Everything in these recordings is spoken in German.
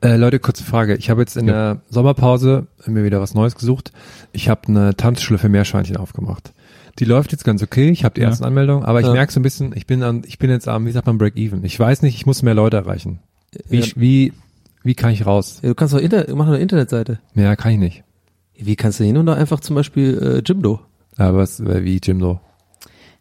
Äh, Leute, kurze Frage. Ich habe jetzt in der Sommerpause mir wieder was Neues gesucht. Ich habe eine Tanzschule für Meerschweinchen aufgemacht. Die läuft jetzt ganz okay. Ich habe die Ja. ersten Anmeldungen, aber ich Ja. merke so ein bisschen, ich bin an, ich bin jetzt am, wie sagt man, Break-Even. Ich weiß nicht, ich muss mehr Leute erreichen. Wie, Ja. wie, wie kann ich raus? Ja, du kannst doch Inter mach eine Internetseite. Ja, kann ich nicht. Wie kannst du hin und da einfach zum Beispiel äh, Jimdo? Aber was, äh, wie Jimdo?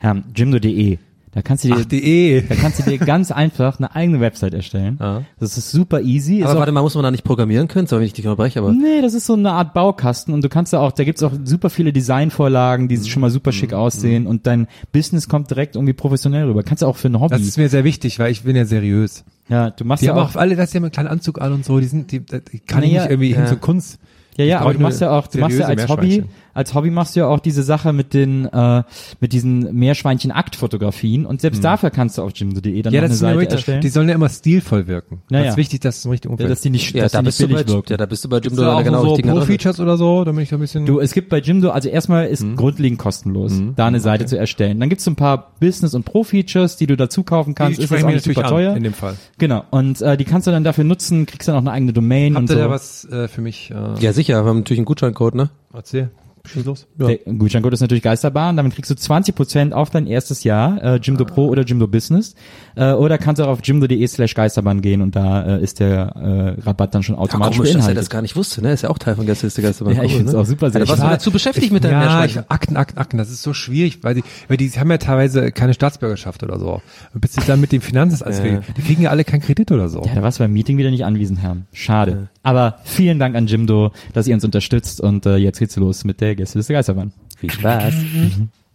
Ja, jimdo.de. Da kannst du dir, de. da kannst du dir ganz einfach eine eigene Website erstellen. Ja. Das ist super easy. Ist Aber auch- warte mal, muss man da nicht programmieren können? Sorry, wenn ich dich unterbreche, aber Nee, das ist so eine Art Baukasten und du kannst da auch, da gibt's auch super viele Designvorlagen, die schon mal super schick aussehen und dein Business kommt direkt irgendwie professionell rüber. Kannst du auch für ein Hobby. Das ist mir sehr wichtig, weil ich bin ja seriös. ja, du machst Die ja haben auch, auch alle, das ja einen kleinen Anzug an und so, die sind, die, die kann ich Naja, nicht irgendwie hin ja. zur Kunst. ja, ja, Ich aber du machst ja auch, du machst ja als Hobby. Als Hobby machst du ja auch diese Sache mit den, äh, mit diesen Meerschweinchen-Aktfotografien und selbst dafür kannst du auf jimdo.de dann Ja, eine Seite richtig, erstellen. die sollen ja immer stilvoll wirken. Ja, das ja. ist wichtig, dass es im richtigen ja, Umfeld dass die nicht, ja, dass da die nicht du bei, billig wirken. ja, da bist du bei Jimdo da genau so. Pro-Features oder so, damit ich da ein bisschen... Du, es gibt bei Jimdo, also erstmal ist grundlegend kostenlos, da eine Seite zu erstellen. Dann gibt's so ein paar Business- und Pro-Features, die du dazu kaufen kannst. die ist das auch nicht natürlich super an, teuer. in dem Fall. Genau. Und äh, die kannst du dann dafür nutzen, kriegst dann auch eine eigene Domain Habt und ihr so. da was äh, für mich? Äh, Ja, sicher, wir haben natürlich einen Gutscheincode, ne? Erzähl. Schieß los. Der Gutscheincode ist natürlich Geisterbahn. Damit kriegst du 20% auf dein erstes Jahr, äh, Jimdo Pro oder Jimdo Business. Äh, oder kannst du auch auf jimdo.de slash Geisterbahn gehen und da äh, ist der äh, Rabatt dann schon Ja, automatisch komisch, dass er das gar nicht wusste, ne? Ist ja auch Teil von Gästeliste Geisterbahn. Ja, ich find's ne? auch super Ja, da warst du seltsam. dazu beschäftigt mit deinem ja, ich, Akten, Akten, Akten, das ist so schwierig, weil die, weil die haben ja teilweise keine Staatsbürgerschaft oder so. Und bis sie dann mit dem Finanzamt Ja. die kriegen ja alle keinen Kredit oder so. Ja, da warst du beim Meeting wieder nicht anwesend, Herr. Schade. Aber vielen Dank an Jimdo, dass ihr uns unterstützt und äh, jetzt geht's los mit der Gästeliste Geisterbahn. Viel Spaß.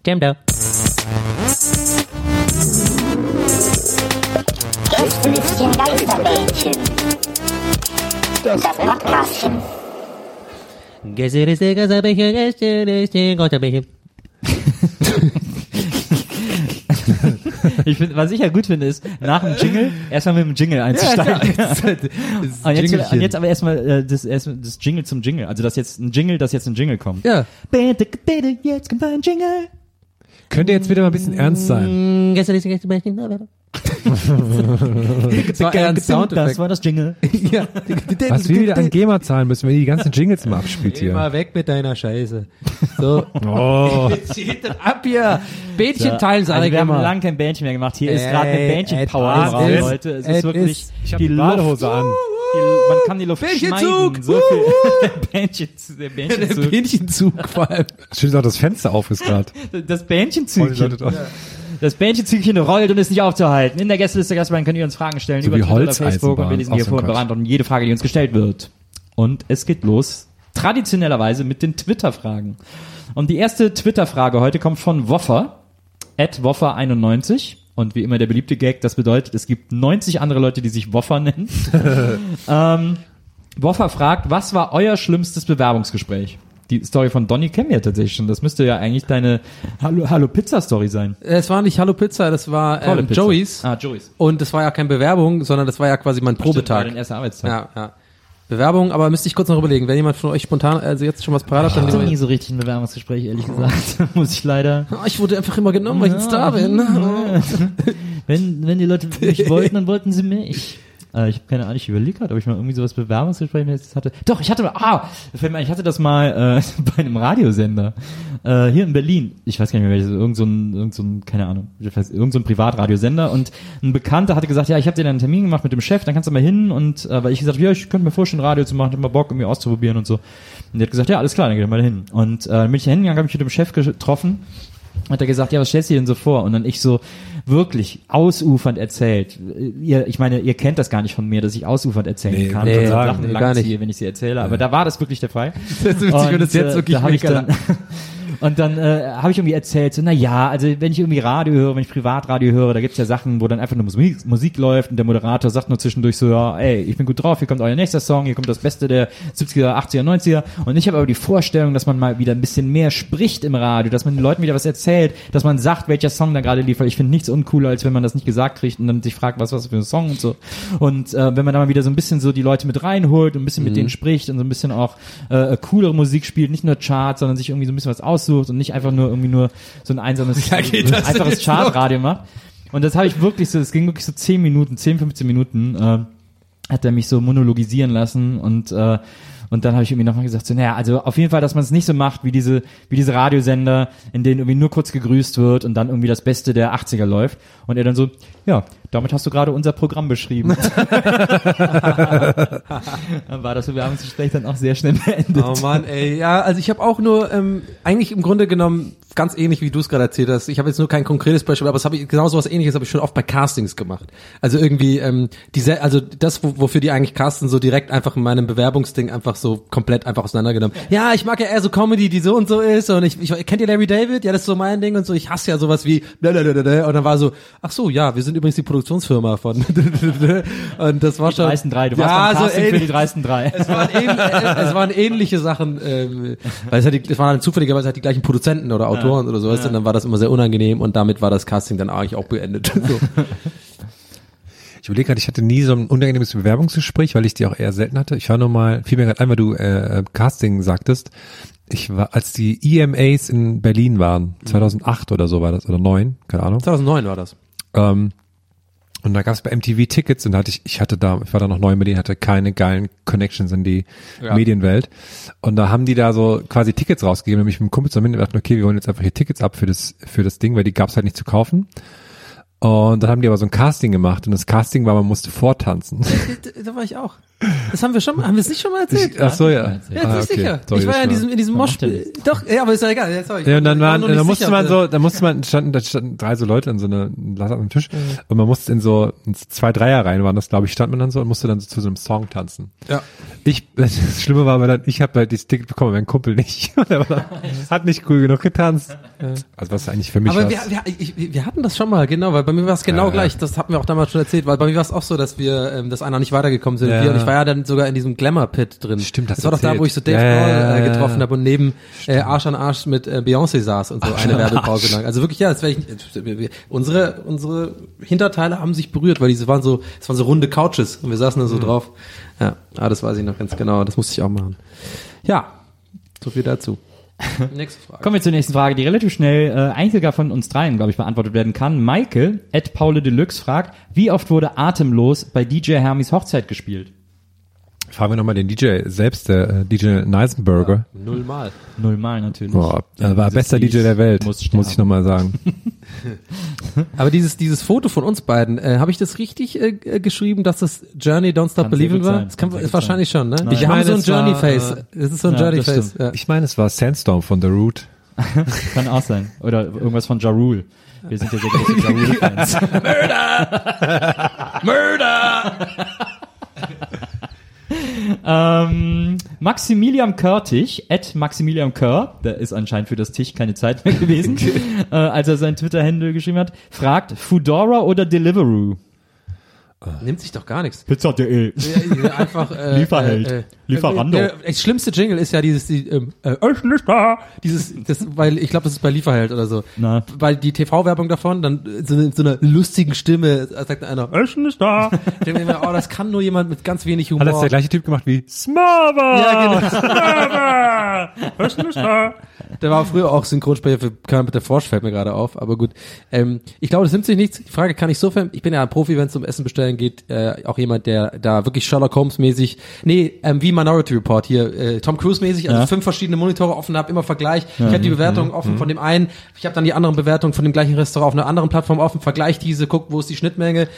Jimdo. Gästelistchen Geisterbällchen. Das Podcastchen. Gästeliste Geisterbällchen, Gästeliste Geisterbällchen. Ich finde, was ich ja gut finde, ist nach dem Jingle erstmal mit dem Jingle einzusteigen. und, jetzt, und jetzt aber erstmal äh, das, erstmal das Jingle zum Jingle. Also dass jetzt ein Jingle, dass jetzt ein Jingle kommt. Ja. Bitte, bitte, jetzt kommt ein Jingle. Könnt ihr jetzt wieder mal ein bisschen ernst sein? Das war eher ein Das Soundeffekt. war das Jingle. Ja. Was wir wieder an GEMA zahlen müssen, wenn ihr die ganzen Jingles mal abspielt Geh hier. mal weg mit deiner Scheiße. So. Oh. Zieht ab hier. Bähnchen teilen, sag also ich wir haben lange kein Bändchen mehr gemacht. Hier ist gerade eine Bändchen-Power Leute. Es ist wirklich die. Badehose an. Die, man kann die Luft Bändchenzug. schneiden. So viel. Bändchen, der. Bähnchenzug vor allem. Schön, dass das Fenster auf ist gerade. Das Bändchenzügchen. Ja. Das Bändchenzügchen rollt und ist nicht aufzuhalten. In der Gästeliste Gastbein könnt ihr uns Fragen stellen So über Twitter oder Facebook und wir lesen hier vor und beantworten jede Frage, die uns gestellt wird. Und es geht los, traditionellerweise mit den Twitter-Fragen. Und die erste Twitter-Frage heute kommt von Woffer, at Woffer91. Und wie immer der beliebte Gag, das bedeutet, es gibt 90 andere Leute, die sich Woffer nennen. ähm, Woffer fragt, was war euer schlimmstes Bewerbungsgespräch? Die Story von Donny kennen wir ja tatsächlich schon. Das müsste ja eigentlich deine Hallo, Hallo Pizza Story sein. Es war nicht Hallo Pizza, das war Tolle ähm, Pizza. Joey's. Ah, Joey's. Und das war ja keine Bewerbung, sondern das war ja quasi mein Stimmt, war Probetag. dein erster Arbeitstag. Ja, ja. Bewerbung, aber müsste ich kurz noch überlegen. Wenn jemand von euch spontan, also jetzt schon was parat hat, dann Ich hatte nie so richtig ein Bewerbungsgespräch, ehrlich gesagt. Muss ich leider. Ah, Ich wurde einfach immer genommen, weil ich ein Star bin. Wenn, wenn die Leute mich wollten, dann wollten sie mich. Äh, ich habe keine Ahnung, ich überlege gerade, ob ich mal irgendwie sowas Bewerbungsgespräch hatte. Doch, ich hatte, ah, fällt mir ein, ich hatte das mal äh, bei einem Radiosender äh, hier in Berlin. Ich weiß gar nicht mehr welches, irgend so ein, irgend so ein keine Ahnung, weiß, irgend so ein Privatradiosender und ein Bekannter hatte gesagt, ja, ich habe dir einen Termin gemacht mit dem Chef, dann kannst du mal hin und äh, weil ich gesagt, ja, ich könnte mir vorstellen, Radio zu machen, ich hab mal Bock, irgendwie auszuprobieren und so. Und der hat gesagt, ja, alles klar, dann geh mal hin. Und äh, dann bin ich hingegangen, habe mich mit dem Chef getroffen hat er gesagt, ja, was stellst du dir denn so vor? Und dann ich so wirklich ausufernd erzählt. Ihr, ich meine, ihr kennt das gar nicht von mir, dass ich ausufernd erzählen Nee, kann. nee, und so gar Sachen nicht. lang ziehe, wenn ich sie erzähle. Aber da war das wirklich der Fall. Das ist witzig, wenn das jetzt äh, wirklich da hab ich dann, Und dann äh, habe ich irgendwie erzählt, so, na ja, also wenn ich irgendwie Radio höre, wenn ich Privatradio höre, da gibt's ja Sachen, wo dann einfach nur Musik, Musik läuft und der Moderator sagt nur zwischendurch so, ja, ey, ich bin gut drauf, hier kommt euer nächster Song, hier kommt das Beste der 70er, 80er, 90er. Und ich habe aber die Vorstellung, dass man mal wieder ein bisschen mehr spricht im Radio, dass man den Leuten wieder was erzählt, dass man sagt, welcher Song da gerade liefert. Ich finde nichts uncooler, als wenn man das nicht gesagt kriegt und dann sich fragt, was was für ein Song und so. Und äh, wenn man da mal wieder so ein bisschen so die Leute mit reinholt und ein bisschen mit denen spricht und so ein bisschen auch äh, coolere Musik spielt, nicht nur Charts, sondern sich irgendwie so ein bisschen was aussucht und nicht einfach nur irgendwie nur so ein einsames, Ja, so ein einfaches Chartradio macht. Und das habe ich wirklich so, es ging wirklich so 10 Minuten, 10, 15 Minuten, äh, hat er mich so monologisieren lassen und äh, und dann habe ich irgendwie nochmal gesagt, so, naja, also auf jeden Fall, dass man es nicht so macht wie diese, wie diese Radiosender, in denen irgendwie nur kurz gegrüßt wird und dann irgendwie das Beste der 80er läuft. Und er dann so, ja, damit hast du gerade unser Programm beschrieben. dann war das Bewerbungsgespräch dann auch sehr schnell beendet. Oh Mann, ey, ja, also ich habe auch nur ähm, eigentlich im Grunde genommen ganz ähnlich wie du es gerade erzählt hast. Ich habe jetzt nur kein konkretes Beispiel, aber es habe ich genau so was Ähnliches habe ich schon oft bei Castings gemacht. Also irgendwie ähm, diese, also das, wo, wofür die eigentlich casten, so direkt einfach in meinem Bewerbungsding einfach so komplett einfach auseinandergenommen. Ja, ich mag ja eher so Comedy, die so und so ist und ich, ich kennt ihr Larry David? Ja, das ist so mein Ding und so. Ich hasse ja sowas wie und dann war so, ach so, ja, wir sind übrigens die Produktionsfirma von und das war Die schon dreisten drei, du ja, warst so Casting für ähnlich. die dreisten drei. Es waren, ähn, äh, es waren ähnliche Sachen, ähm, weil es, hat die, es waren dann zufälligerweise halt die gleichen Produzenten oder Autoren oder sowas, und dann war das immer sehr unangenehm und damit war das Casting dann eigentlich auch beendet. So. Ich überlege gerade, ich hatte nie so ein unangenehmes Bewerbungsgespräch, weil ich die auch eher selten hatte. Ich war nur mal, fiel mir gerade ein, weil du äh, Casting sagtest. Ich war, als die EMAs in Berlin waren, 2008 oder so war das, oder 9, keine Ahnung. 2009 war das. Ähm, und da gab es bei MTV Tickets und da hatte ich, ich hatte da, ich war da noch neu in Berlin, hatte keine geilen Connections in die Ja. Medienwelt. Und da haben die da so quasi Tickets rausgegeben, nämlich mit dem Kumpel zusammen und dachten, okay, wir holen jetzt einfach hier Tickets ab für das, für das Ding, weil die gab es halt nicht zu kaufen. Und dann haben die aber so ein Casting gemacht und das Casting war, man musste vortanzen. Da, da war ich auch. Das haben wir schon mal, haben wir es nicht schon mal erzählt? Ach so, ja. Ja, das Ah, ist okay. sicher. Sorry, ich war ja in diesem, in diesem Mosch. Doch, ja, aber ist ja egal. Ja, sorry. Ja, und dann Ich war waren, dann nicht musste sicher, man so, da musste man, standen, da standen drei so Leute in so einer Lasse am Tisch und man musste in so in zwei Dreier rein waren das, glaube ich, stand man dann so und musste dann so zu so einem Song tanzen. Ja. Ich, das Schlimme war aber dann, ich habe halt dieses Ticket bekommen, mein Kumpel nicht. Und er war hat nicht cool genug getanzt. Also was eigentlich für mich Aber wir, wir, ich, wir hatten das schon mal, genau, weil bei mir war es genau Ja, gleich, das hatten wir auch damals schon erzählt, weil bei mir war es auch so, dass wir, ähm, dass einer nicht weitergekommen sind. Ja. Wir, und ich war ja dann sogar in diesem Glamour-Pit drin. Stimmt, hast das war doch da, wo ich so Dave Ja, ja, Grohl ja, äh, ja. getroffen habe und neben äh, Arsch an Arsch mit äh, Beyoncé saß und so eine Werbepause lang. Also wirklich, ja, das ich, unsere, unsere Hinterteile haben sich berührt, weil diese waren so, es waren so runde Couches und wir saßen da so Mhm. drauf. Ja, ah, das weiß ich noch ganz genau, das musste ich auch machen. Ja, so viel dazu. Nächste Frage. Kommen wir zur nächsten Frage, die relativ schnell äh, eigentlich sogar von uns dreien, glaube ich, beantwortet werden kann. Michael, at Paule Deluxe, fragt, wie oft wurde Atemlos bei DJ Hermis Hochzeit gespielt? Fragen wir nochmal den DJ selbst, der äh, DJ Neisenberger. Nullmal. Nullmal natürlich. Boah, er war bester DJ der Welt, muss muss, ich nochmal sagen. Aber dieses, dieses Foto von uns beiden, äh, habe ich das richtig äh, äh, geschrieben, dass das Journey Don't Stop Believing war? sein. Das kann, Kann ist wahrscheinlich schon, ne? Nein. Wir Ich haben meine, so ein es war, Journey-Face. äh, Es ist so ein ja, Journey-Face. Ja. Ich meine, es war Sandstorm von The Root. Kann auch sein. Oder irgendwas von Ja Rule. Wir sind ja sehr große Ja Rule-Fans. ähm, Maximilian Körtig, at Maximilian Kör, der ist anscheinend für das Tisch keine Zeit mehr gewesen, äh, als er sein Twitter-Handle geschrieben hat, fragt, Fudora oder Deliveroo? Nimmt sich doch gar nichts. Pizza.de. Ja, einfach äh, Lieferheld. Äh, äh, Lieferando. Äh, äh, das schlimmste Jingle ist ja dieses die, ähm, äh, da. Dieses das weil ich glaube das ist bei Lieferheld oder so. Na. Weil die TV Werbung davon dann äh, so, eine- so einer lustigen Stimme sagt einer ist da. Ich denke mir, oh, das kann nur jemand mit ganz wenig Humor. Hat das der gleiche Typ gemacht wie Smava? Ja, genau. Da. Der war früher auch Synchronsprecher für Kermit mit der Frosch, fällt mir gerade auf, aber gut. Ähm, ich glaube, das nimmt sich nichts. Die Frage kann ich so ver ich bin ja ein Profi, wenn es um Essen bestellen reingeht, äh, auch jemand, der da wirklich Sherlock Holmes mäßig, nee, ähm, wie Minority Report hier, äh, Tom Cruise mäßig, also Ja. fünf verschiedene Monitore offen habe, immer Vergleich. Ich habe die Bewertung offen von dem einen, ich habe dann die anderen Bewertungen von dem gleichen Restaurant auf einer anderen Plattform offen, vergleich diese, guck, wo ist die Schnittmenge.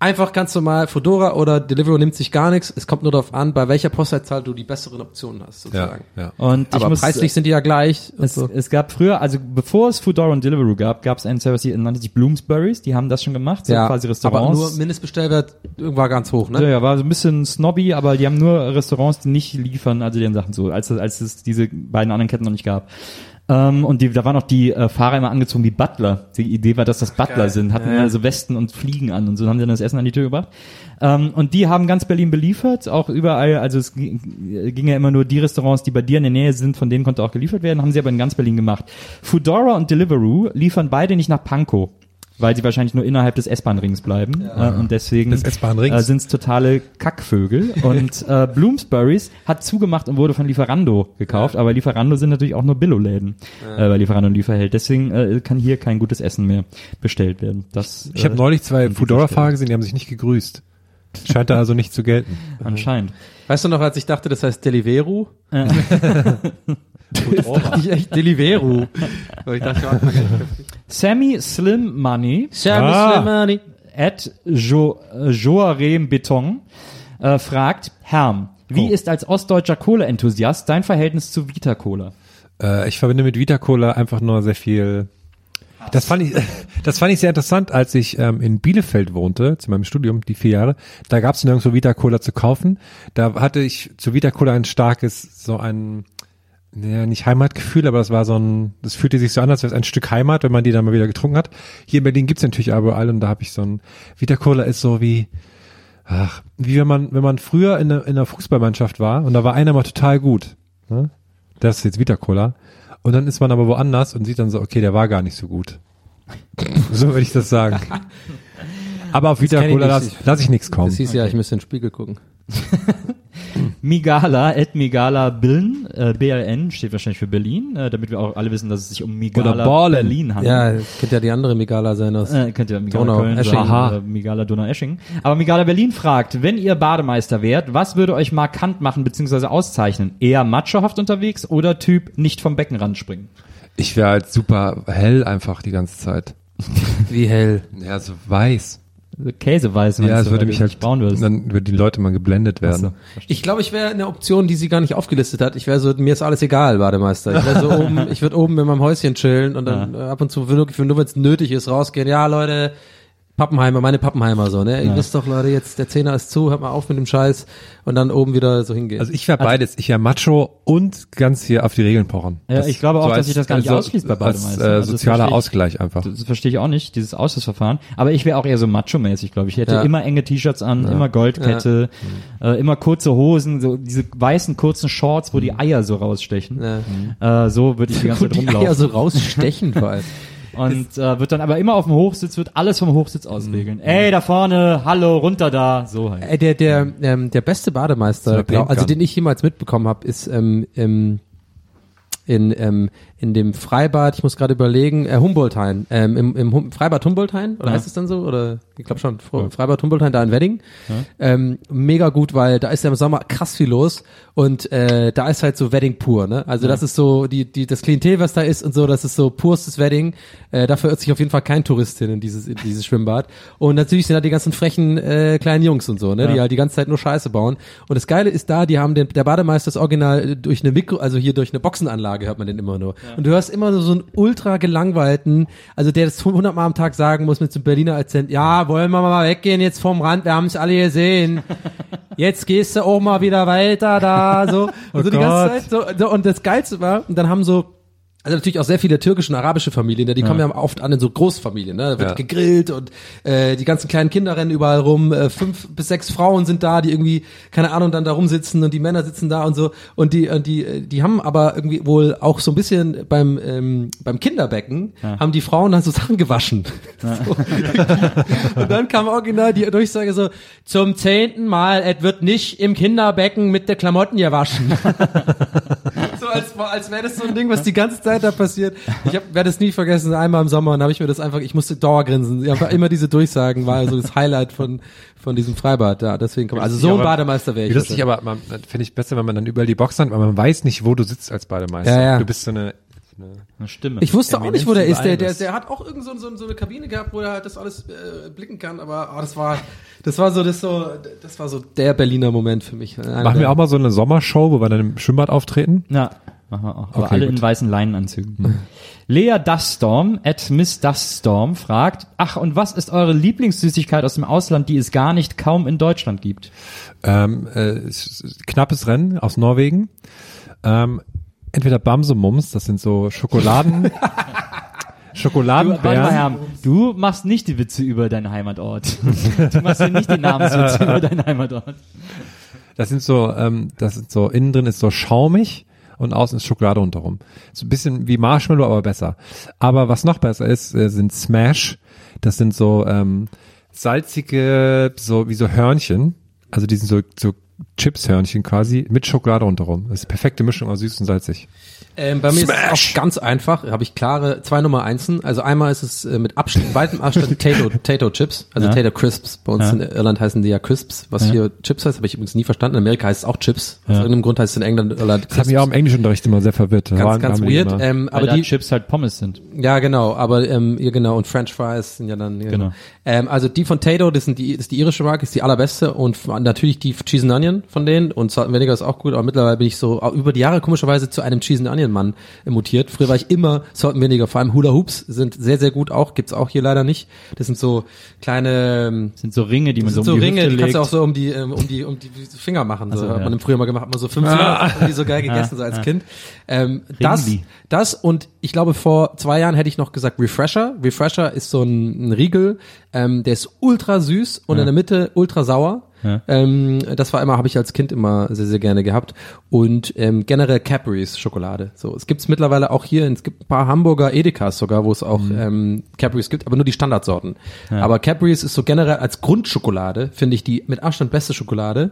Einfach ganz normal, Fedora oder Deliveroo nimmt sich gar nichts. Es kommt nur darauf an, bei welcher Postleitzahl du die besseren Optionen hast, Ja, sozusagen. ja. Und ich Aber muss, preislich sind die ja gleich. und Es, so. es gab früher, also bevor es Foodora und Deliveroo gab, gab es einen Service, die nannte sich Bloomsbury's, die haben das schon gemacht, so quasi aber Restaurants. nur Mindestbestellwert war ganz hoch, ne? ja, ja, war so ein bisschen snobby, aber die haben nur Restaurants, die nicht liefern, also die haben Sachen so, als, als es diese beiden anderen Ketten noch nicht gab. Ähm, und die, da waren auch die äh, Fahrer immer angezogen wie Butler. Die Idee war, dass das Butler sind, hatten immer so Westen und Fliegen an und so haben sie dann das Essen an die Tür gebracht. Ähm, und die haben ganz Berlin beliefert, auch überall, also es ging, ging ja immer nur die Restaurants, die bei dir in der Nähe sind, von denen konnte auch geliefert werden, haben sie aber in ganz Berlin gemacht. Foodora und Deliveroo liefern beide nicht nach Pankow. Weil sie wahrscheinlich nur innerhalb des S-Bahn-Rings bleiben. Äh, und deswegen Des S-Bahn-Rings. äh, sind es totale Kackvögel. und äh, Bloomsbury's hat zugemacht und wurde von Lieferando gekauft, aber Lieferando sind natürlich auch nur Billo-Läden, äh, weil Lieferando einen Lieferheld. Deswegen äh, kann hier kein gutes Essen mehr bestellt werden. Das, Ich habe äh, neulich zwei Fedora-Fahrer gesehen, die haben sich nicht gegrüßt. Scheint da also nicht zu gelten. Anscheinend. Weißt du noch, als ich dachte, das heißt Deliveroo? Das dachte ich echt Deliveroo. Aber ich dachte, ja, Sammy Slim Money Service Ah. Lemani. at jo äh, Joarem Beton äh, fragt, Herm, wie Oh. ist als ostdeutscher Cola-Enthusiast dein Verhältnis zu Vita Cola? Äh, ich verbinde mit Vita Cola einfach nur sehr viel. Das fand ich, das fand ich sehr interessant, als ich ähm, in Bielefeld wohnte, zu meinem Studium, die vier Jahre. Da gab es nirgendwo Vita Cola zu kaufen. Da hatte ich zu Vita Cola ein starkes, so ein, ja, nicht Heimatgefühl, aber das war so ein, das fühlte sich so an, als wäre es ein Stück Heimat, wenn man die dann mal wieder getrunken hat. Hier in Berlin gibt's natürlich überall und da habe ich so ein, Vita Cola ist so wie, ach, wie wenn man, wenn man früher in einer, in einer Fußballmannschaft war und da war einer mal total gut. Ne? Das ist jetzt Vita Cola. Und dann ist man aber woanders und sieht dann so, okay, der war gar nicht so gut. so würde ich das sagen. Aber auf Vita Cola lasse lass ich nichts kommen. Das hieß ja, ich müsste in den Spiegel gucken. Migala, at Migala Biln, äh, BLN, steht wahrscheinlich für Berlin, äh, damit wir auch alle wissen, dass es sich um Migala. Berlin handelt. Ja, könnte ja die andere Megala sein aus. Äh, könnt ihr Migala Donau, Köln Esching. Aha. oder Migala Donau-Esching. Aber Migala Berlin fragt, wenn ihr Bademeister wärt, was würde euch markant machen bzw. auszeichnen? Eher machohaft unterwegs oder Typ nicht vom Beckenrand springen? Ich wäre halt super hell einfach die ganze Zeit. Wie hell. Ja, so weiß. Käseweiß, meinst Ja, es du, würde mich halt, braun wirst. dann würden die Leute mal geblendet werden. Ich glaube, ich wäre eine Option, die sie gar nicht aufgelistet hat. Ich wäre so, mir ist alles egal, Bademeister. Ich wäre so oben, ich würde oben in meinem Häuschen chillen und dann äh, ab und zu wirklich, nur wenn es nötig ist, rausgehen. Ja, Leute, Pappenheimer, meine Pappenheimer so, ne? Ihr wisst doch, Leute, jetzt der Zehner ist zu, hört mal auf mit dem Scheiß und dann oben wieder so hingehen. Also ich wäre beides. Ich wäre Macho und ganz hier auf die Regeln pochen. Ja, ich glaube auch, dass sich das gar nicht also ausschließt bei Als Bademeister. äh, Also das sozialer. Ausgleich einfach. Das verstehe ich auch nicht, dieses Ausschussverfahren. Aber ich wäre auch eher so macho-mäßig, glaube ich. Ich hätte Ja. immer enge T-Shirts an, immer Goldkette, äh, immer kurze Hosen, so diese weißen kurzen Shorts, wo die Eier so rausstechen. ja. Äh, so würde ich die ganze Zeit die rumlaufen. Eier so rausstechen vor allem. Und äh, wird dann aber immer auf dem Hochsitz, wird alles vom Hochsitz Mhm. ausregeln. Ey, da vorne, hallo, runter da, so halt. Äh, der, der, ähm, der beste Bademeister, glaub, also den ich jemals mitbekommen habe, ist ähm, im, in, ähm, in dem Freibad, ich muss gerade überlegen, äh, Humboldthain, ähm, im, im hum Freibad Humboldthain, oder Ja. heißt es dann so? Oder ich glaube schon, Fre- Freibad Humboldthain da in Wedding. Ähm, mega gut, weil da ist ja im Sommer krass viel los und äh, da ist halt so Wedding pur, ne? Also das ist so die, die, das Klientel, was da ist und so, das ist so purstes Wedding. Äh, dafür irrt sich auf jeden Fall kein Touristin in dieses, in dieses Schwimmbad. Und natürlich sind da die ganzen frechen äh, kleinen Jungs und so, ne? Die Ja. halt die ganze Zeit nur Scheiße bauen. Und das Geile ist da, die haben den, der Bademeister ist original äh, durch eine Mikro, also hier durch eine Boxenanlage hört man den immer nur. Und du hörst immer so, so einen ultra gelangweilten, also der das 100 Mal am Tag sagen muss mit so einem Berliner Akzent, ja, wollen wir mal weggehen jetzt vom Rand, wir haben es alle gesehen. Jetzt gehst du auch mal wieder weiter da, so. Und so die ganze Zeit, so, so, und das Geilste war, und dann haben so, also natürlich auch sehr viele türkische und arabische Familien, ne? die kommen ja oft an in so Großfamilien, ne? Da wird Ja. gegrillt und äh, die ganzen kleinen Kinder rennen überall rum, äh, fünf bis sechs Frauen sind da, die irgendwie, keine Ahnung, dann da rumsitzen und die Männer sitzen da und so. Und die, und die, äh, die haben aber irgendwie wohl auch so ein bisschen beim, ähm, beim Kinderbecken haben die Frauen dann so Sachen gewaschen. So. und dann kam original die Durchsage so, zum zehnten Mal, es wird nicht im Kinderbecken mit der Klamotten gewaschen. als, als wäre das so ein Ding, was die ganze Zeit da passiert. Ich werde es nie vergessen, einmal im Sommer, und habe ich mir das einfach, ich musste Dauergrinsen. Einfach immer diese Durchsagen war also das Highlight von, von diesem Freibad da. Deswegen komm, also so ein Bademeister wäre ich. Lustig, aber finde ich besser, wenn man dann überall die Boxen hat, weil man weiß nicht, wo du sitzt als Bademeister. Ja, ja. Du bist so eine, Eine Stimme. Ich wusste auch nicht, wo der ist. Der, der, der hat auch irgend so, so, so eine Kabine gehabt, wo er halt das alles äh, blicken kann. Aber oh, das war, das war so, das so, das war so der Berliner Moment für mich. Einer Machen der- wir auch mal so eine Sommershow, wo wir dann im Schwimmbad auftreten? Ja, machen wir auch. Aber Okay, alle gut. in weißen Leinenanzügen. Lea Duststorm, at Miss Duststorm, fragt, ach, und was ist eure Lieblingssüßigkeit aus dem Ausland, die es gar nicht kaum in Deutschland gibt? Ähm, äh, knappes Rennen aus Norwegen. Ähm, entweder Bamsumums, das sind so Schokoladen, Du, Schokoladenbeeren. Herr, du machst nicht die Witze über deinen Heimatort. Du machst ja nicht die Namenswitze über deinen Heimatort. Das sind so, ähm, das sind so, innen drin ist so schaumig und außen ist Schokolade rundherum. So ein bisschen wie Marshmallow, aber besser. Aber was noch besser ist, äh, sind Smash. Das sind so ähm, salzige, so wie so Hörnchen. Also die sind so, so Chips-Hörnchen quasi mit Schokolade rundherum. Das ist die perfekte Mischung aus süß und salzig. Ähm, bei mir ist es auch ganz einfach. Habe ich klare zwei Nummer einsen. Also einmal ist es äh, mit Abstand, weitem Abstand Tato, Tato Chips, also Ja. Tato Crisps. Bei uns Ja. in Irland heißen die ja Crisps, was Ja. hier Chips heißt, habe ich übrigens nie verstanden. In Amerika heißt es auch Chips. Aus irgendeinem Grund heißt es in England Irland Das hat mich auch im Englischunterricht immer sehr verwirrt. Ganz, waren- ganz weird. Ähm, Aber die, Chips halt Pommes sind. Ja, genau, aber ähm, ja genau und French Fries sind ja dann ja, Genau. Ähm, also die von Tato, das sind die ist die irische Marke, ist die allerbeste und natürlich die Cheese and Onion von denen und Salt and Vinegar ist auch gut, aber mittlerweile bin ich so über die Jahre komischerweise zu einem Cheese and Onion Mann mutiert. Früher war ich immer Salt and Vinegar, vor allem Hula Hoops sind sehr sehr gut auch, gibt's auch hier leider nicht. Das sind so kleine ähm, Das sind so Ringe, die man so um so die Ringe, Hüfte die kannst du auch so um die, ähm, um die, um die Finger machen. So, so, hat ja. man im Frühjahr mal gemacht, hat man so fünf Finger und die so geil gegessen, so als Kind. Ähm, das, das und ich glaube vor zwei Jahren hätte ich noch gesagt Refresher. Refresher ist so ein, ein Riegel, ähm, der ist ultra süß und in der Mitte ultra sauer. Ja. Ähm, das war immer, habe ich als Kind immer sehr, sehr gerne gehabt. Und ähm, generell Cadbury's Schokolade. So, es gibt's mittlerweile auch hier, es gibt ein paar Hamburger Edekas sogar, wo es auch ähm, Cadbury's gibt, aber nur die Standardsorten. Aber Cadbury's ist so generell als Grundschokolade, finde ich die mit Abstand beste Schokolade.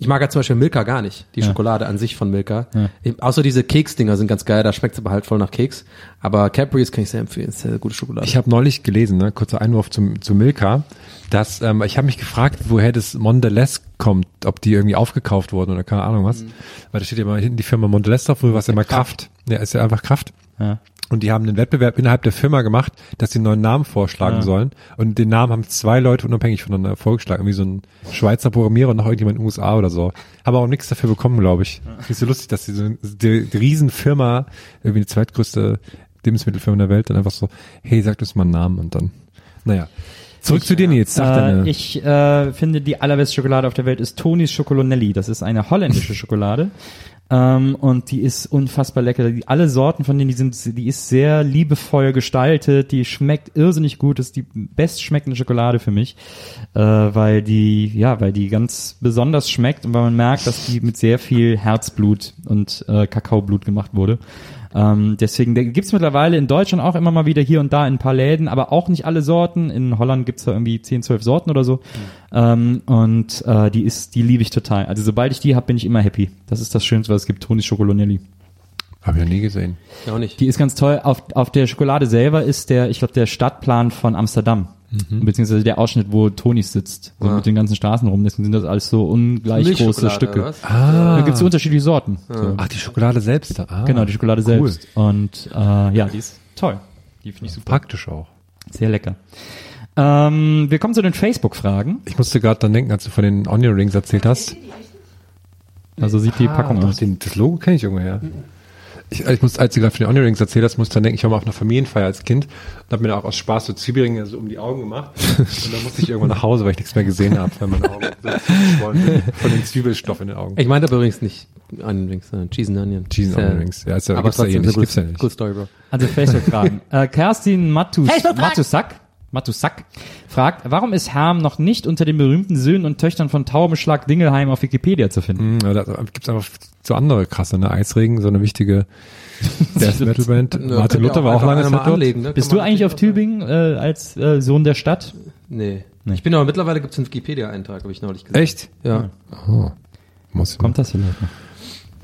Ich mag ja zum Beispiel Milka gar nicht, die Schokolade an sich von Milka. Ich- Außer diese Keksdinger sind ganz geil, da schmeckt's aber halt voll nach Keks. Aber Cadbury's kann ich sehr empfehlen, ist sehr gute Schokolade. Ich habe neulich gelesen, ne, kurzer Einwurf zum, zu Milka, dass ähm, ich habe mich gefragt, woher das Mondelez kommt, ob die irgendwie aufgekauft wurden oder keine Ahnung was. Weil da steht ja mal hinten die Firma Mondelez drauf, früher war es ja mal Kraft. Ja, ist ja einfach Kraft. Ja. Und die haben einen Wettbewerb innerhalb der Firma gemacht, dass sie einen neuen Namen vorschlagen Ja. sollen. Und den Namen haben zwei Leute unabhängig voneinander vorgeschlagen. Irgendwie so ein Schweizer Programmierer und noch irgendjemand in den USA oder so. Haben auch nichts dafür bekommen, glaube ich. Ist so lustig, dass diese die, die Riesenfirma, irgendwie die zweitgrößte Lebensmittelfirma der Welt, dann einfach so, hey, sag uns mal einen Namen und dann, naja. Zurück zu dir, Nils. Sag Äh, deine, ich äh, finde, die allerbeste Schokolade auf der Welt ist Tonis Schokolonelli. Das ist eine holländische Schokolade. Ähm, und die ist unfassbar lecker. Die, alle Sorten von denen, die sind, die ist sehr liebevoll gestaltet. Die schmeckt irrsinnig gut. Das ist die bestschmeckende Schokolade für mich, äh, weil die, ja, weil die ganz besonders schmeckt und weil man merkt, dass die mit sehr viel Herzblut und äh, Kakaoblut gemacht wurde. Ähm, deswegen der gibt's mittlerweile in Deutschland auch immer mal wieder hier und da in ein paar Läden, aber auch nicht alle Sorten. In Holland gibt's da irgendwie 10, 12 Sorten oder so. Ähm, und äh, die ist, die liebe ich total. Also sobald ich die hab, bin ich immer happy. Das ist das Schönste, was es gibt. Tonis Schokolonelli. Habe ich noch nie gesehen. auch nicht. Die ist ganz toll. Auf, auf der Schokolade selber ist der, ich glaube, der Stadtplan von Amsterdam. Beziehungsweise der Ausschnitt, wo Tonis sitzt. So Ah. mit den ganzen Straßen rum. Deswegen sind das alles so ungleich große Stücke. was? Da gibt's unterschiedliche Sorten. So. Ach, die Schokolade selbst. Ah, Genau, die Schokolade cool. selbst. Und äh, ja, die ist toll. Die finde ich super. Praktisch auch. Sehr lecker. Ähm, wir kommen zu den Facebook-Fragen. Ich musste gerade dann denken, als du von den Onion Rings erzählt hast. Also sieht die Packung Doch, aus. den, das Logo kenne ich irgendwoher. Ich, ich muss, als du gerade von den Onion Rings erzählt hast, musste ich dann denken, ich war mal auf einer Familienfeier als Kind und habe mir da auch aus Spaß so Zwiebelringe so um die Augen gemacht. und dann musste ich irgendwann nach Hause, weil ich nichts mehr gesehen habe, weil meine Augen so zugeschwollen sind von dem Zwiebelstoff in den Augen. Ich meinte aber übrigens nicht Onion Rings, sondern Cheese and Onion. Cheese and Onion Rings. Ja, ist ja, aber gibt's ja eh trotzdem nicht. Gibt's ja nicht. good story, bro. Also Facebook-Fragen. äh, Kerstin Matus, Matusak, Matusak fragt, warum ist Herm noch nicht unter den berühmten Söhnen und Töchtern von Taubenschlag Dingelheim auf Wikipedia zu finden? Hm, Ja, da gibt's einfach so andere krasse, ne? Eisregen, so eine wichtige Death Metal Band. Martin Luther war auch lange Zeit dort. anlegen, ne? Bist du eigentlich auf Tübingen äh, als äh, Sohn der Stadt? Nee. Nee. Ich bin aber mittlerweile gibt's einen Wikipedia-Eintrag, habe ich neulich gesehen. Echt? Ja. Oh. Muss Kommt das vielleicht noch?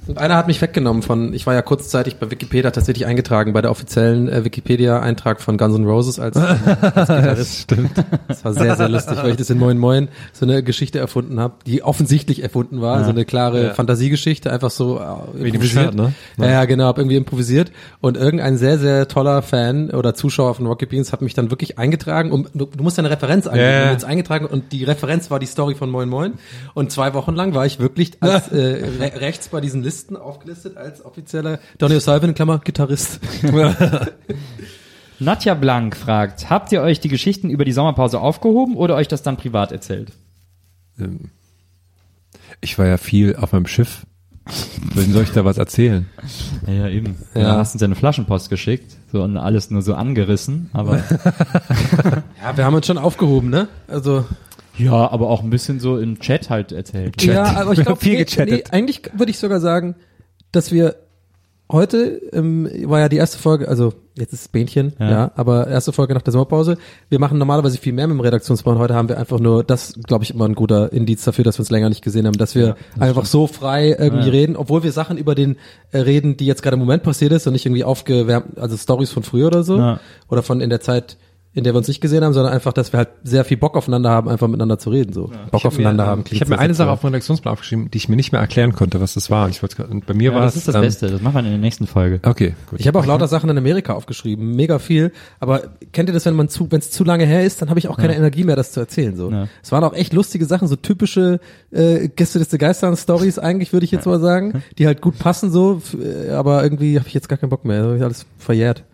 Und einer hat mich weggenommen von, ich war ja kurzzeitig bei Wikipedia tatsächlich eingetragen, bei der offiziellen äh, Wikipedia-Eintrag von Guns N' Roses als, als Gitarrist. Stimmt. Das war sehr, sehr lustig, weil ich das in Moin Moin so eine Geschichte erfunden habe, die offensichtlich erfunden war, so eine klare Fantasiegeschichte, einfach so äh, dem Shirt, ne? Ja, ja, genau, hab irgendwie improvisiert. Und irgendein sehr, sehr toller Fan oder Zuschauer von Rocket Beans hat mich dann wirklich eingetragen. Um, du, du musst ja eine Referenz eingeben. Ja, ja. Du jetzt eingetragen und die Referenz war die Story von Moin Moin. Und zwei Wochen lang war ich wirklich als äh, re rechts bei diesen Listen aufgelistet als offizieller Donny O'Sullivan, Klammer, Gitarrist. Nadja Blank fragt, habt ihr euch die Geschichten über die Sommerpause aufgehoben oder euch das dann privat erzählt? Ich war ja viel auf meinem Schiff. Wem soll ich da was erzählen? Ja, ja eben. Ja. Ja. Du hast uns ja eine Flaschenpost geschickt, so und alles nur so angerissen, aber Ja, wir haben uns schon aufgehoben, ne? Also ja, aber auch ein bisschen so im Chat halt erzählt. Chat. Ja, aber ich glaube, nee, gechattet. nee, eigentlich würde ich sogar sagen, dass wir heute ähm, war ja die erste Folge, also jetzt ist es Bähnchen, ja. Ja. aber erste Folge nach der Sommerpause. Wir machen normalerweise viel mehr mit dem Redaktionsplan. Heute haben wir einfach nur, das glaube ich immer ein guter Indiz dafür, dass wir uns länger nicht gesehen haben, dass wir einfach so frei irgendwie Ja. reden, obwohl wir Sachen über den äh, reden, die jetzt gerade im Moment passiert ist und nicht irgendwie aufgewärmt, also Stories von früher oder so Ja. oder von in der Zeit in der wir uns nicht gesehen haben, sondern einfach, dass wir halt sehr viel Bock aufeinander haben, einfach miteinander zu reden. So Bock aufeinander haben. Ich habe mir eine Sache auf dem Redaktionsplan aufgeschrieben, die ich mir nicht mehr erklären konnte, was das war. Und ich wollte bei mir Ja, war das es ist das ähm, Beste, das machen wir in der nächsten Folge. Okay, gut. Ich habe auch lauter Sachen in Amerika aufgeschrieben, mega viel. Aber kennt ihr das, wenn man zu, wenn es zu lange her ist, dann habe ich auch keine Energie mehr, das zu erzählen. So, Ja. es waren auch echt lustige Sachen, so typische äh, Gästeliste Geistern Stories eigentlich, würde ich jetzt mal sagen, die halt gut passen so. äh, Aber irgendwie habe ich jetzt gar keinen Bock mehr, hab ich alles verjährt.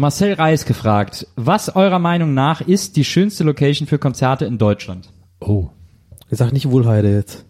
Marcel Reis gefragt, was eurer Meinung nach ist die schönste Location für Konzerte in Deutschland? oh. Ich sag nicht Wohlheide jetzt.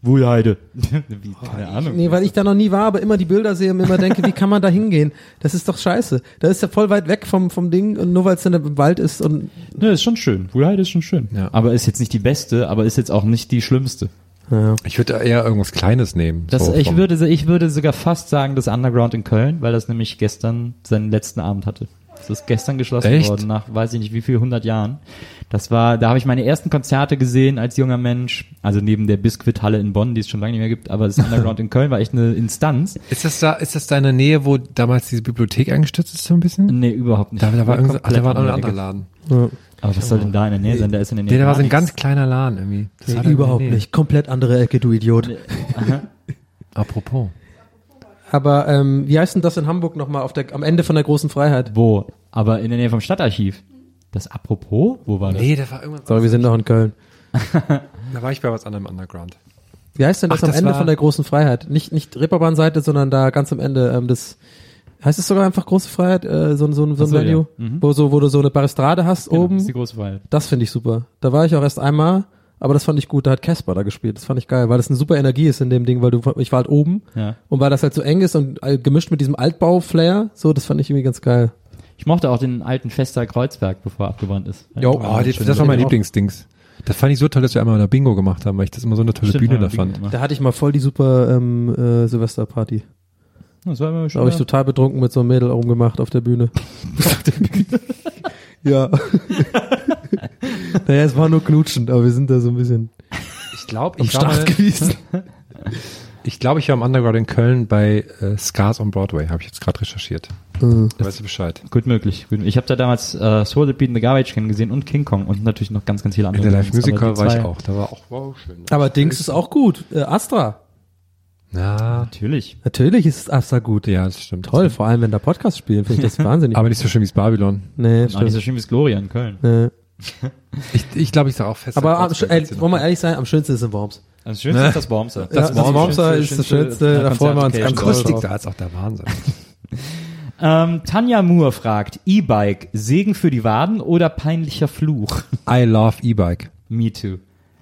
Wuhlheide. Keine Ahnung. Nee, weil ich da noch nie war, aber immer die Bilder sehe und mir immer denke, wie kann man da hingehen? Das ist doch scheiße. Da ist ja voll weit weg vom, vom Ding und nur weil es dann im Wald ist und Ne, ist schon schön. Wuhlheide ist schon schön. Ja. Aber ist jetzt nicht die beste, aber ist jetzt auch nicht die schlimmste. Ja. Ich würde eher irgendwas Kleines nehmen. Das, so ich, würde, ich würde sogar fast sagen, das Underground in Köln, weil das nämlich gestern seinen letzten Abend hatte. Das ist gestern geschlossen Echt? worden, nach weiß ich nicht wie viel, 100 Jahren. Das war, da habe ich meine ersten Konzerte gesehen als junger Mensch. Also neben der Biskuithalle in Bonn, die es schon lange nicht mehr gibt, aber das Underground in Köln war echt eine Instanz. Ist das da, ist das da in der Nähe, wo damals diese Bibliothek eingestürzt ist so ein bisschen? Nee, überhaupt nicht. Da, da war, irgend, ach, komplett da war ein andere anderer. Laden. ja. Aber was soll denn da in der Nähe sein? Da ist in der Nähe Nee, da war so ein ganz kleiner Laden irgendwie. Das Nee, da der überhaupt nicht. Komplett andere Ecke, du Idiot. Apropos. Aber ähm, wie heißt denn das in Hamburg nochmal auf der, am Ende von der großen Freiheit? Wo? Aber in der Nähe vom Stadtarchiv. Das apropos? Wo war das? Nee, das war irgendwann. Sorry, wir sind noch in Köln. Da war ich bei was anderem Underground. Wie heißt denn das Ach, am das Ende von der großen Freiheit? Nicht nicht Reeperbahn-Seite, sondern da ganz am Ende ähm, das heißt es sogar einfach große Freiheit, äh, so, ein- so, ein- so ein so, Venue, ja. Mhm. wo so wo du so eine Baristrade hast Genau, oben. Das ist die große Freiheit. Das finde ich super. Da war ich auch erst einmal, aber das fand ich gut. Da hat Casper da gespielt. Das fand ich geil, weil das eine super Energie ist in dem Ding, weil du ich war halt oben Ja. und weil das halt so eng ist und äh, gemischt mit diesem Altbau-Flair, so das fand ich irgendwie ganz geil. Ich mochte auch den alten Fester Kreuzberg, bevor er abgebrannt ist. Jo, Oh, das, das war mein Lieblingsdings. Das fand ich so toll, dass wir einmal da Bingo gemacht haben, weil ich das immer so eine tolle Stimmt, Bühne da Bingo fand. Da hatte ich mal voll die super ähm, äh, Silvesterparty. Das war immer Da schon. habe ich total betrunken mit so einem Mädel rumgemacht auf der Bühne. auf der Bühne. ja. naja, es war nur knutschend, aber wir sind da so ein bisschen Ich glaube, am ich, Start gewesen. ich glaube, ich war am Underground in Köln bei äh, Scars on Broadway, habe ich jetzt gerade recherchiert. Mhm. Weißt du Bescheid? Gut möglich. Gut. Ich habe da damals äh, Soul the Beat in the Garbage Can gesehen und King Kong und natürlich noch ganz, ganz viele In andere. der Live Musical war ich auch. Da war auch wow schön. Aber Dings ist auch gut. Äh, Astra. Na, Natürlich. Natürlich ist Astra gut. ja, das stimmt. Toll, vor allem wenn da Podcast spielen, finde ich das wahnsinnig. Aber nicht so schön wie das Babylon. nee, Auch nicht so stimmt. schön wie das Gloria in Köln. Nee. Ich, ich glaube, ich sage auch fest. Aber am, ey, wollen wir ehrlich sein, am schönsten ist in Worms. Das Schönste ist das Wormser. Das ist Wormser die ist das Schönste, da freuen wir uns ganz Akustik da ist auch der Wahnsinn. Ähm, Tanja Moore fragt, E-Bike, Segen für die Waden oder peinlicher Fluch? I love E-Bike. Me too.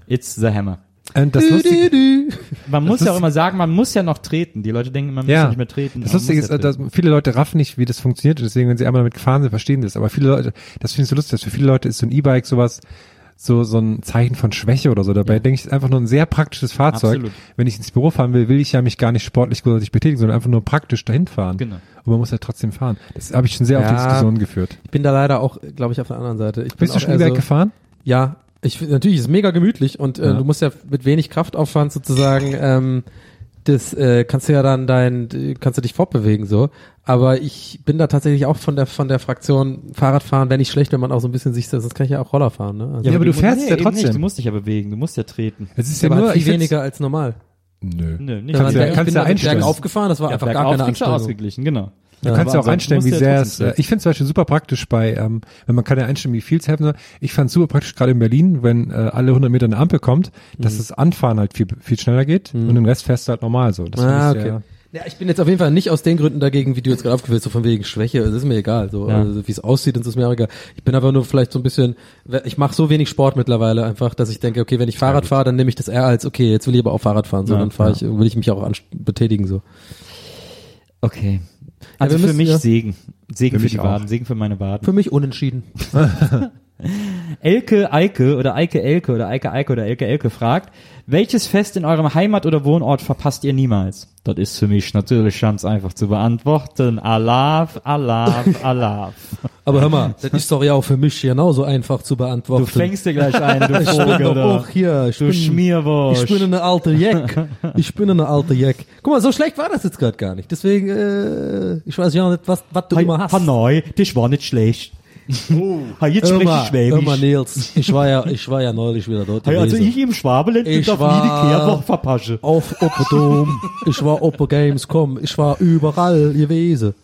It's the hammer. Und das Lustige, Man muss Das ja auch immer sagen, man muss ja noch treten. Die Leute denken, man muss ja ja, nicht mehr treten. das Lustige ist, ja dass treten. viele Leute raffen nicht, wie das funktioniert. Und deswegen, wenn sie einmal damit gefahren sind, verstehen das. Aber viele Leute, das finde ich so lustig, dass für viele Leute ist so ein E-Bike sowas, so, so ein Zeichen von Schwäche oder so. Dabei denke ich, es ist einfach nur ein sehr praktisches Fahrzeug. Absolut. Wenn ich ins Büro fahren will, will ich ja mich gar nicht sportlich großartig betätigen, sondern einfach nur praktisch dahin fahren. Genau. Und man muss ja trotzdem fahren. Das habe ich schon sehr auf die Ja. Diskussion geführt. Ich bin da leider auch, glaube ich, auf der anderen Seite. Ich bin Bist du schon E-Bike so- gefahren? Ja, ich natürlich ist es mega gemütlich und äh, Ja. du musst ja mit wenig Kraftaufwand sozusagen ähm, das äh, kannst du ja dann dein, kannst du dich fortbewegen so. Aber ich bin da tatsächlich auch von der von der Fraktion Fahrradfahren, wäre nicht schlecht, wenn man auch so ein bisschen sich, sonst kann ich ja auch Roller fahren. Ne? Also, Ja, aber du fährst ja trotzdem. Nicht. Du musst dich ja bewegen, du musst ja treten. Es ist ja aber nur, halt viel weniger als normal. Nö. Nö, nicht Kannst Ja, ja- ich kannst ja einstellen. Bergauf gefahren, das war ja, einfach gar bergauf keine du Anstrengung. ausgeglichen, genau. Du Ja, kannst ja auch einstellen, wie ja sehr es, äh, ich finde zum Beispiel super praktisch bei, ähm, wenn man kann ja einstellen, wie viel es helfen soll. Ich fand super praktisch gerade in Berlin, wenn äh, alle 100 Meter eine Ampel kommt, dass Mhm. das Anfahren halt viel, viel schneller geht und den Rest fährst du halt normal so. Das Ah, okay. Ja, ich bin jetzt auf jeden Fall nicht aus den Gründen dagegen, wie du jetzt gerade aufgewählt hast, so von wegen Schwäche. Es ist mir egal, so Ja. also, wie es aussieht, und es ist mir auch egal. Ich bin aber nur vielleicht so ein bisschen, ich mache so wenig Sport mittlerweile einfach, dass ich denke, okay, wenn ich Fahrrad fahre, dann nehme ich das eher als, okay, jetzt will ich aber auch Fahrrad fahren, so Ja, dann fahre ja. ich, will ich mich auch betätigen so. Okay. Also wir für müssen mich ja- Segen. Segen Für für, die. Waden, Segen für meine Waden. Für mich unentschieden. Elke Eike oder Eike Elke oder Eike Eike oder Elke Elke fragt, welches Fest in eurem Heimat- oder Wohnort verpasst ihr niemals? Das ist für mich natürlich ganz einfach zu beantworten. Alaf, Alaf, Alaf. Aber hör mal, das ist doch ja auch für mich genauso einfach zu beantworten. Du fängst dir gleich ein, du ich bin Vogel. doch auch hier. Ich Du bin, Schmierwurst. Ich bin eine alte Jack. Ich bin eine alte Jack. Guck mal, so schlecht war das jetzt gerade gar nicht. Deswegen, äh, ich weiß ja nicht, was, was du immer hast. Hanoi, das war nicht schlecht. Oh, jetzt spreche ich hör mal, Schwäbisch. Nils, ich war ja, ich war ja neulich wieder dort Hey, also ich im Schwabeland Ich darf war- nie die Kehrwoche verpassen. auf Opperdom, ich war Opper Gamescom, ich war überall gewesen.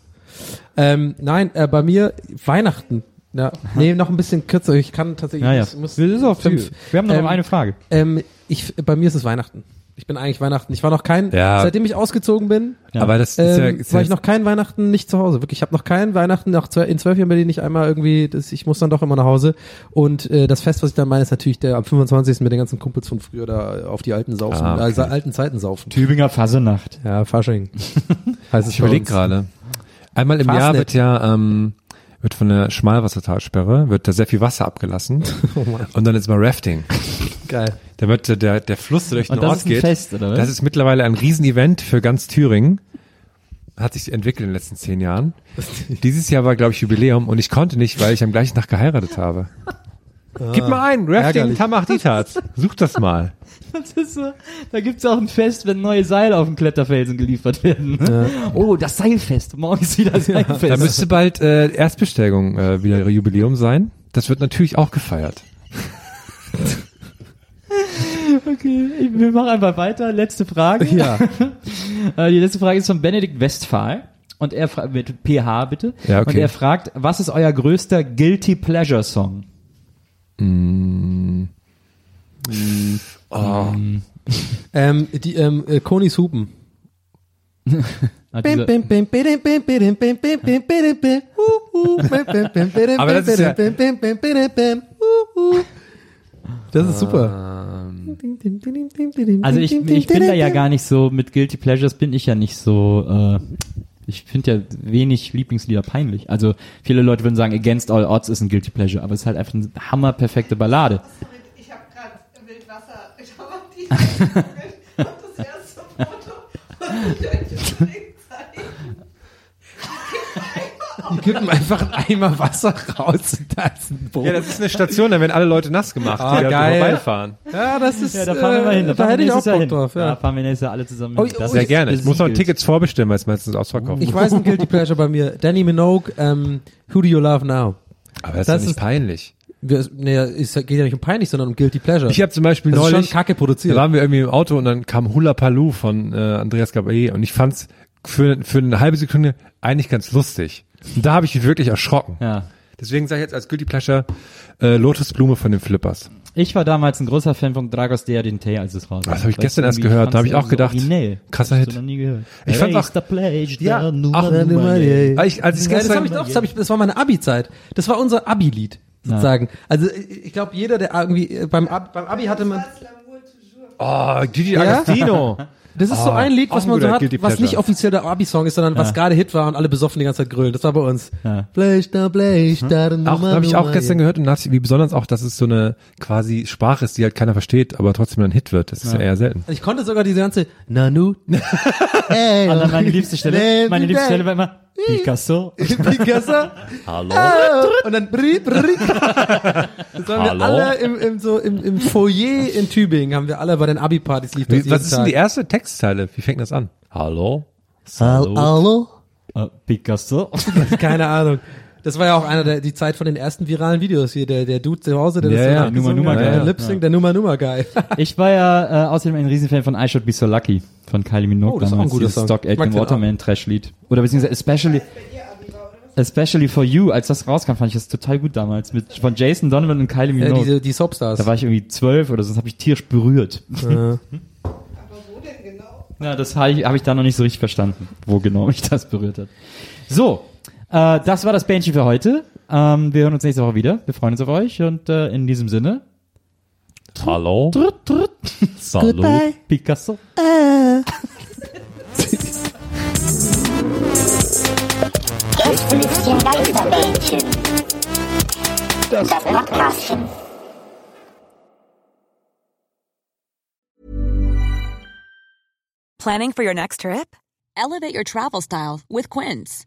Ähm, nein, äh, bei mir Weihnachten. Ja, nee, noch ein bisschen kürzer. Ich kann tatsächlich. Ja, ja. muss- muss Das ist auch fünf. Wir haben noch Ähm, eine Frage. Ähm, ich, bei mir ist es Weihnachten. Ich bin eigentlich Weihnachten. Ich war noch kein, Ja. seitdem ich ausgezogen bin, Ja. Aber das ist ja, ähm, ist war ja ich noch kein Weihnachten nicht zu Hause. Wirklich, ich habe noch kein Weihnachten nach zwei, in zwölf Jahren Berlin nicht einmal irgendwie. Das, ich muss dann doch immer nach Hause. Und äh, das Fest, was ich dann meine, ist natürlich der am 25. mit den ganzen Kumpels von früher da auf die alten saufen, Ah, okay. also alten Zeiten saufen. Tübinger Fasenacht. Ja, Fasching. heißt es Ich überlege gerade. Einmal im Fastnet. Jahr wird ja ähm, wird von der Schmalwassertalsperre wird da sehr viel Wasser abgelassen Oh Mann. und dann ist mal Rafting. Geil. Da wird äh, der der Fluss, durch den Und das Ort ist ein geht. Fest, oder was? Das ist mittlerweile ein Riesenevent für ganz Thüringen. Hat sich entwickelt in den letzten zehn Jahren. Dieses Jahr war, glaube ich, Jubiläum und ich konnte nicht, weil ich am gleichen Tag geheiratet habe. Gib mal ein, Rafting. Tamach Ditats. Such das mal. Das ist so, da gibt's auch ein Fest, wenn neue Seile auf den Kletterfelsen geliefert werden. ne? Oh, das Seilfest. Morgen ist wieder Seilfest. Da müsste bald äh, Erstbestellung äh, wieder Jubiläum sein. Das wird natürlich auch gefeiert. Okay, ich, wir machen einfach weiter. Letzte Frage. Ja. Äh, die letzte Frage ist von Benedikt Westphal. Und er fragt, mit PH bitte. Ja, okay. Und er fragt, was ist euer größter Guilty Pleasure Song? ähm, die ähm, äh, Konis Hupen. Ah, dieser- Aber das ist ja- Das ist super. Also ich, ich bin da ja gar nicht so, mit Guilty Pleasures bin ich ja nicht so, äh, ich finde ja wenig Lieblingslieder peinlich. Also viele Leute würden sagen, Against All Odds ist ein Guilty Pleasure, aber es ist halt einfach eine hammerperfekte Ballade. Ich habe gerade Wildwasser, ich habe die und das erste Foto und die Die kippen einfach einen Eimer Wasser raus und da ist ein Boot. Ja, das ist eine Station, da werden alle Leute nass gemacht, Ah, die da geil. vorbeifahren. Ja, das ist, Ja, da fahren wir mal hin. äh, Da fahren hätte wir ich auch Bock hin. drauf, Da ja. fahren wir nächstes Jahr alle zusammen Oh, hin. Das oh, ist Sehr gerne. Ich muss noch. Tickets vorbestellen, weil es meistens ausverkauft Ich ist. weiß ein Guilty Pleasure bei mir. Danny Minogue, ähm, Who Do You Love Now? Aber das, das ist nicht ist- peinlich. Wir, nee, es geht ja nicht um peinlich, sondern um Guilty Pleasure. Ich habe zum Beispiel das ist neulich, schon kacke da produziert. waren wir irgendwie im Auto und dann kam Hula Paloo von äh, Andreas Gabriel und ich fand's für, für eine halbe Sekunde eigentlich ganz lustig. Und da habe ich mich wirklich erschrocken. Ja. Deswegen sage ich jetzt als Guilty Pleasure äh, Lotusblume von den Flippers. Ich war damals ein großer Fan von Dragos Dea Dinte, als es raus Das habe ich gestern es erst gehört. Da habe ich auch gedacht, originell. krasser Hit. noch nie gehört. Ich fand auch- Ja, der Nummer ach, Nummer. Ah, Ich, als ich Ja, das gestern, habe ich doch, das, hab ich, das war meine Abi-Zeit. Das war unser Abi-Lied, sozusagen. Also ich glaube, jeder, der irgendwie äh, beim, Ab, beim Abi hatte man, oh, Gigi Ja? Agostino. das ist so Ah, ein Lied, was ein man so hat, was nicht offiziell der Abi-Song ist, sondern was gerade Hit war und alle besoffen die ganze Zeit grölen. Das war bei uns. Ja. Blech, da, blech, da, da, Auch habe ich auch gestern ja. gehört und dachte, wie besonders auch, dass es so eine quasi Sprache ist, die halt keiner versteht, aber trotzdem ein Hit wird. Das ist ja, eher selten. Ich konnte sogar diese ganze Nanu. Ey, meine liebste Stelle, meine liebste Stelle war immer, Picasso. Picasso. Hallo. Und dann brri, brri. Das haben wir Hallo? alle im, im, so, im, im Foyer in Tübingen, haben wir alle bei den Abi-Partys lief das Wie, was ist denn die erste Textzeile? Wie fängt das an? Hallo? Hallo? Äh, Picasso. Keine Ahnung. Das war ja auch einer der, die Zeit von den ersten viralen Videos hier, der, der Dude zu Hause, der Ja, das so ja, nachgesungen Nummer, hat, Nummer der Guy. Lip-Sync, der Nummer Nummer Guy. Ich war ja äh, außerdem ein Riesenfan von I Should Be So Lucky von Kylie Minogue. Oh, das ist auch ein damals, dieses Song. Stock Aitken. Waterman Trash Lied. Oder beziehungsweise especially, especially for you, als das rauskam, fand ich das total gut damals. Mit, von Jason Donovan und Kylie äh, Minogue. diese, die Soapstars. da war ich irgendwie zwölf oder so, das habe ich tierisch berührt. Aber wo denn genau? Ja, das habe ich, hab ich da noch nicht so richtig verstanden, wo genau mich das berührt hat. So, äh, das war das Bändchen für heute. Ähm, wir hören uns nächste Woche wieder. Wir freuen uns auf euch und äh, in diesem Sinne. Hallo? Salut, Picasso. Gästelistchen Geisterbällchen. Das Podcastchen. Planning for your next trip? Elevate your travel style with Quince.